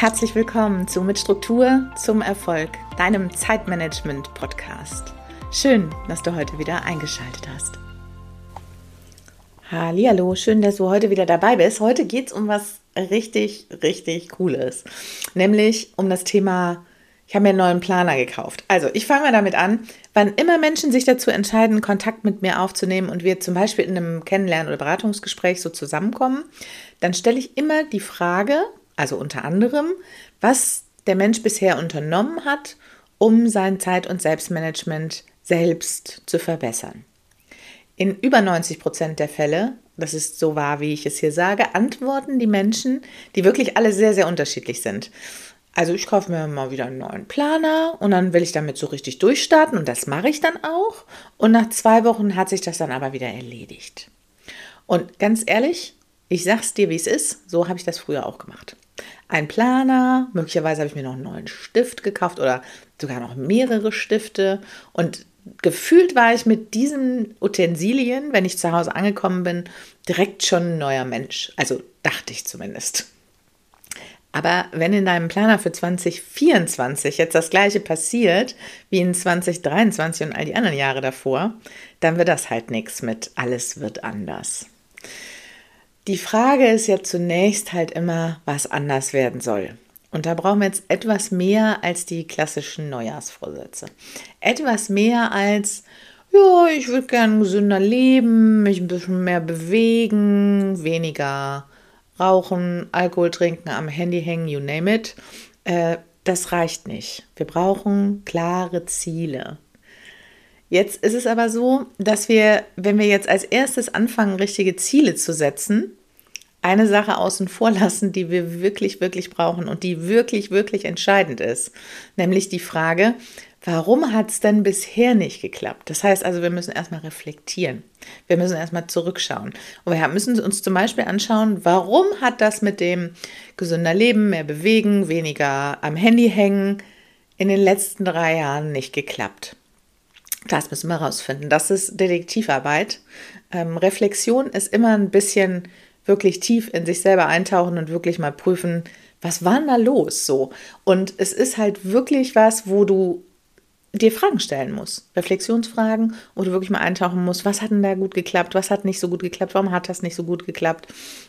Herzlich willkommen zu Mit Struktur zum Erfolg, deinem Zeitmanagement-Podcast. Schön, dass du heute wieder eingeschaltet hast. Hallo, schön, dass du heute wieder dabei bist. Heute geht es um was richtig, richtig Cooles, nämlich um das Thema ich habe mir einen neuen Planer gekauft. Also, ich fange mal damit an, wann immer Menschen sich dazu entscheiden, Kontakt mit mir aufzunehmen und wir zum Beispiel in einem Kennenlernen- oder Beratungsgespräch so zusammenkommen, dann stelle ich immer die Frage, also unter anderem, was der Mensch bisher unternommen hat, um sein Zeit- und Selbstmanagement selbst zu verbessern. In über 90 Prozent der Fälle, das ist so wahr, wie ich es hier sage, antworten die Menschen, die wirklich alle sehr, sehr unterschiedlich sind. Also ich kaufe mir mal wieder einen neuen Planer und dann will ich damit so richtig durchstarten und das mache ich dann auch. Und nach zwei Wochen hat sich das dann aber wieder erledigt. Und ganz ehrlich, ich sag's dir, wie es ist, so habe ich das früher auch gemacht. Ein Planer, möglicherweise habe ich mir noch einen neuen Stift gekauft oder sogar noch mehrere Stifte und gefühlt war ich mit diesen Utensilien, wenn ich zu Hause angekommen bin, direkt schon ein neuer Mensch. Also dachte ich zumindest. Aber wenn in deinem Planer für 2024 jetzt das gleiche passiert wie in 2023 und all die anderen Jahre davor, dann wird das halt nichts mit alles wird anders. Die Frage ist ja zunächst halt immer, was anders werden soll. Und da brauchen wir jetzt etwas mehr als die klassischen Neujahrsvorsätze. Etwas mehr als, ja, ich würde gerne gesünder leben, mich ein bisschen mehr bewegen, weniger Rauchen, Alkohol trinken, am Handy hängen, you name it. Äh, das reicht nicht. Wir brauchen klare Ziele. Jetzt ist es aber so, dass wir, wenn wir jetzt als erstes anfangen, richtige Ziele zu setzen, eine Sache außen vor lassen, die wir wirklich, wirklich brauchen und die wirklich, wirklich entscheidend ist. Nämlich die Frage, Warum hat es denn bisher nicht geklappt? Das heißt also, wir müssen erstmal reflektieren. Wir müssen erstmal zurückschauen. Und wir müssen uns zum Beispiel anschauen, warum hat das mit dem gesünder Leben, mehr bewegen, weniger am Handy hängen in den letzten drei Jahren nicht geklappt? Das müssen wir rausfinden. Das ist Detektivarbeit. Ähm, Reflexion ist immer ein bisschen wirklich tief in sich selber eintauchen und wirklich mal prüfen, was war denn da los so? Und es ist halt wirklich was, wo du dir Fragen stellen muss, Reflexionsfragen, wo du wirklich mal eintauchen musst, was hat denn da gut geklappt, was hat nicht so gut geklappt, warum hat das nicht so gut geklappt.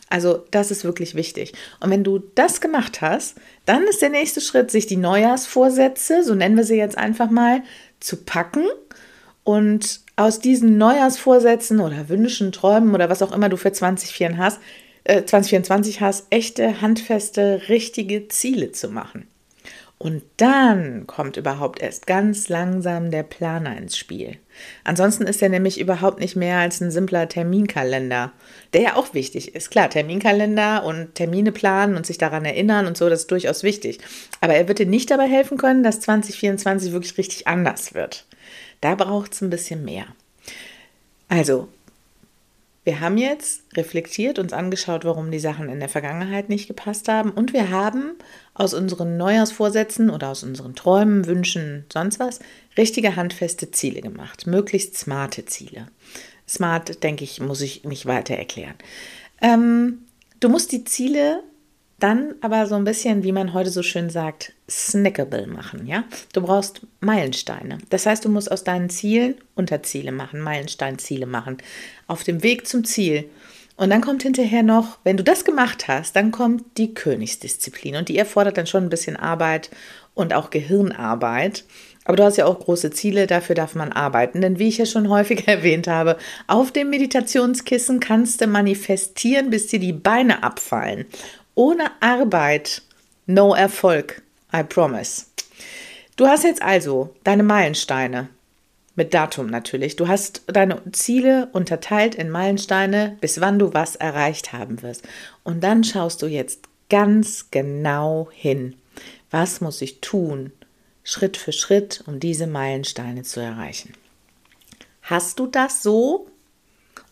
Also das ist wirklich wichtig. Und wenn du das gemacht hast, dann ist der nächste Schritt, sich die Neujahrsvorsätze, so nennen wir sie jetzt einfach mal, zu packen und aus diesen Neujahrsvorsätzen oder Wünschen, Träumen oder was auch immer du für 2024 hast, äh, 2024 hast, echte, handfeste, richtige Ziele zu machen. Und dann kommt überhaupt erst ganz langsam der Planer ins Spiel. Ansonsten ist er nämlich überhaupt nicht mehr als ein simpler Terminkalender, der ja auch wichtig ist. Klar, Terminkalender und Termine planen und sich daran erinnern und so, das ist durchaus wichtig. Aber er wird dir nicht dabei helfen können, dass 2024 wirklich richtig anders wird. Da braucht es ein bisschen mehr. Also, wir haben jetzt reflektiert, uns angeschaut, warum die Sachen in der Vergangenheit nicht gepasst haben und wir haben aus unseren Neujahrsvorsätzen oder aus unseren Träumen, Wünschen, sonst was, richtige handfeste Ziele gemacht, möglichst smarte Ziele. Smart, denke ich, muss ich nicht weiter erklären. Ähm, du musst die Ziele dann aber so ein bisschen, wie man heute so schön sagt, snackable machen, ja? Du brauchst Meilensteine. Das heißt, du musst aus deinen Zielen Unterziele machen, Meilensteinziele machen, auf dem Weg zum Ziel. Und dann kommt hinterher noch, wenn du das gemacht hast, dann kommt die Königsdisziplin und die erfordert dann schon ein bisschen Arbeit und auch Gehirnarbeit. Aber du hast ja auch große Ziele, dafür darf man arbeiten. Denn wie ich ja schon häufig erwähnt habe, auf dem Meditationskissen kannst du manifestieren, bis dir die Beine abfallen. Ohne Arbeit, no Erfolg. I promise. Du hast jetzt also deine Meilensteine. Mit Datum natürlich. Du hast deine Ziele unterteilt in Meilensteine, bis wann du was erreicht haben wirst. Und dann schaust du jetzt ganz genau hin. Was muss ich tun, Schritt für Schritt, um diese Meilensteine zu erreichen? Hast du das so?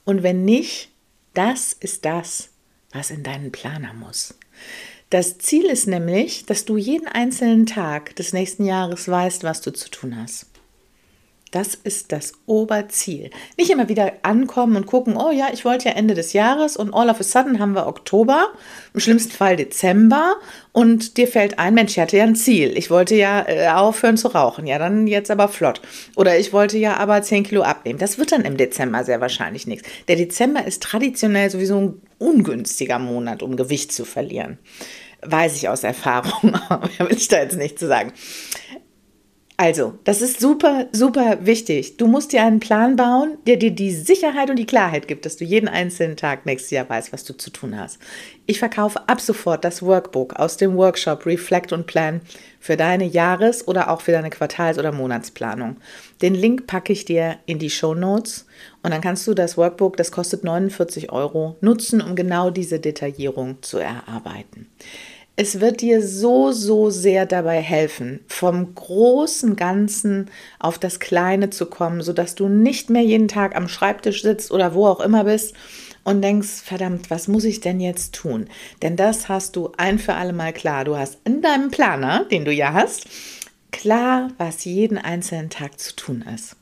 Und wenn nicht, das ist das, was in deinen Planer muss. Das Ziel ist nämlich, dass du jeden einzelnen Tag des nächsten Jahres weißt, was du zu tun hast. Das ist das Oberziel. Nicht immer wieder ankommen und gucken, oh ja, ich wollte ja Ende des Jahres und all of a sudden haben wir Oktober, im schlimmsten Fall Dezember und dir fällt ein, Mensch, ich hatte ja ein Ziel. Ich wollte ja äh, aufhören zu rauchen. Ja, dann jetzt aber flott. Oder ich wollte ja aber 10 Kilo abnehmen. Das wird dann im Dezember sehr wahrscheinlich nichts. Der Dezember ist traditionell sowieso ein ungünstiger Monat, um Gewicht zu verlieren. Weiß ich aus Erfahrung, aber will ich da jetzt nicht zu sagen. Also, das ist super, super wichtig. Du musst dir einen Plan bauen, der dir die Sicherheit und die Klarheit gibt, dass du jeden einzelnen Tag nächstes Jahr weißt, was du zu tun hast. Ich verkaufe ab sofort das Workbook aus dem Workshop Reflect und Plan für deine Jahres- oder auch für deine Quartals- oder Monatsplanung. Den Link packe ich dir in die Show Notes und dann kannst du das Workbook, das kostet 49 Euro, nutzen, um genau diese Detaillierung zu erarbeiten. Es wird dir so, so sehr dabei helfen, vom großen Ganzen auf das Kleine zu kommen, sodass du nicht mehr jeden Tag am Schreibtisch sitzt oder wo auch immer bist und denkst, verdammt, was muss ich denn jetzt tun? Denn das hast du ein für alle Mal klar. Du hast in deinem Planer, den du ja hast, klar, was jeden einzelnen Tag zu tun ist.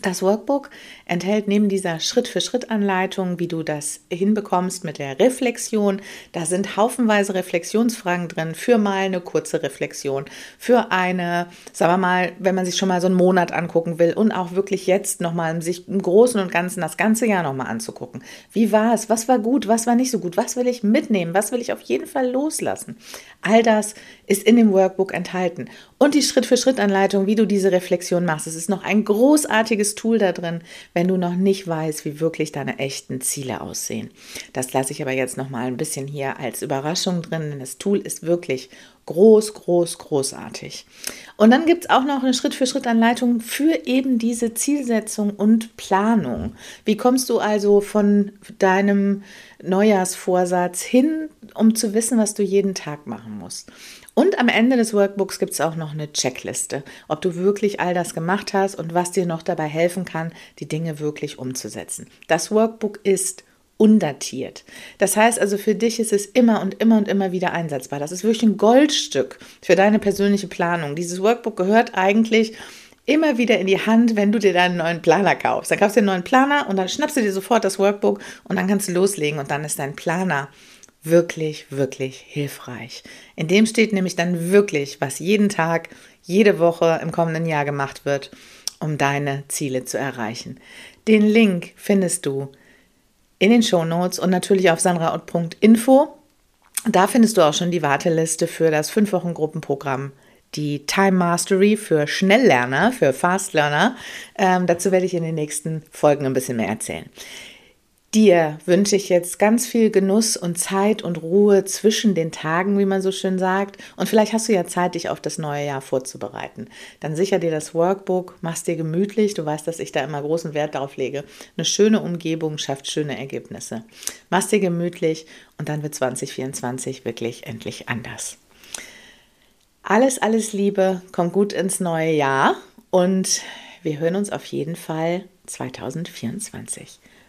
Das Workbook enthält neben dieser Schritt-für-Schritt-Anleitung, wie du das hinbekommst mit der Reflexion, da sind haufenweise Reflexionsfragen drin für mal eine kurze Reflexion, für eine, sagen wir mal, wenn man sich schon mal so einen Monat angucken will und auch wirklich jetzt nochmal sich im Großen und Ganzen das ganze Jahr nochmal anzugucken. Wie war es? Was war gut? Was war nicht so gut? Was will ich mitnehmen? Was will ich auf jeden Fall loslassen? All das ist in dem Workbook enthalten. Und die Schritt-für-Schritt-Anleitung, wie du diese Reflexion machst. Es ist noch ein großartiges Tool da drin, wenn du noch nicht weißt, wie wirklich deine echten Ziele aussehen. Das lasse ich aber jetzt noch mal ein bisschen hier als Überraschung drin, denn das Tool ist wirklich groß, groß, großartig. Und dann gibt es auch noch eine Schritt-für-Schritt-Anleitung für eben diese Zielsetzung und Planung. Wie kommst du also von deinem Neujahrsvorsatz hin, um zu wissen, was du jeden Tag machen musst? Und am Ende des Workbooks gibt es auch noch eine Checkliste, ob du wirklich all das gemacht hast und was dir noch dabei helfen kann, die Dinge wirklich umzusetzen. Das Workbook ist undatiert. Das heißt also, für dich ist es immer und immer und immer wieder einsetzbar. Das ist wirklich ein Goldstück für deine persönliche Planung. Dieses Workbook gehört eigentlich immer wieder in die Hand, wenn du dir deinen neuen Planer kaufst. Dann kaufst du den neuen Planer und dann schnappst du dir sofort das Workbook und dann kannst du loslegen und dann ist dein Planer wirklich, wirklich hilfreich. In dem steht nämlich dann wirklich, was jeden Tag, jede Woche im kommenden Jahr gemacht wird, um deine Ziele zu erreichen. Den Link findest du in den Show Notes und natürlich auf sandraout.info. Da findest du auch schon die Warteliste für das 5-Wochen-Gruppenprogramm die Time Mastery für Schnelllerner, für Fast Learner. Ähm, dazu werde ich in den nächsten Folgen ein bisschen mehr erzählen. Dir wünsche ich jetzt ganz viel Genuss und Zeit und Ruhe zwischen den Tagen, wie man so schön sagt. Und vielleicht hast du ja Zeit, dich auf das neue Jahr vorzubereiten. Dann sicher dir das Workbook, machst dir gemütlich. Du weißt, dass ich da immer großen Wert darauf lege. Eine schöne Umgebung schafft schöne Ergebnisse. Machst dir gemütlich und dann wird 2024 wirklich endlich anders. Alles, alles Liebe, komm gut ins neue Jahr und wir hören uns auf jeden Fall 2024.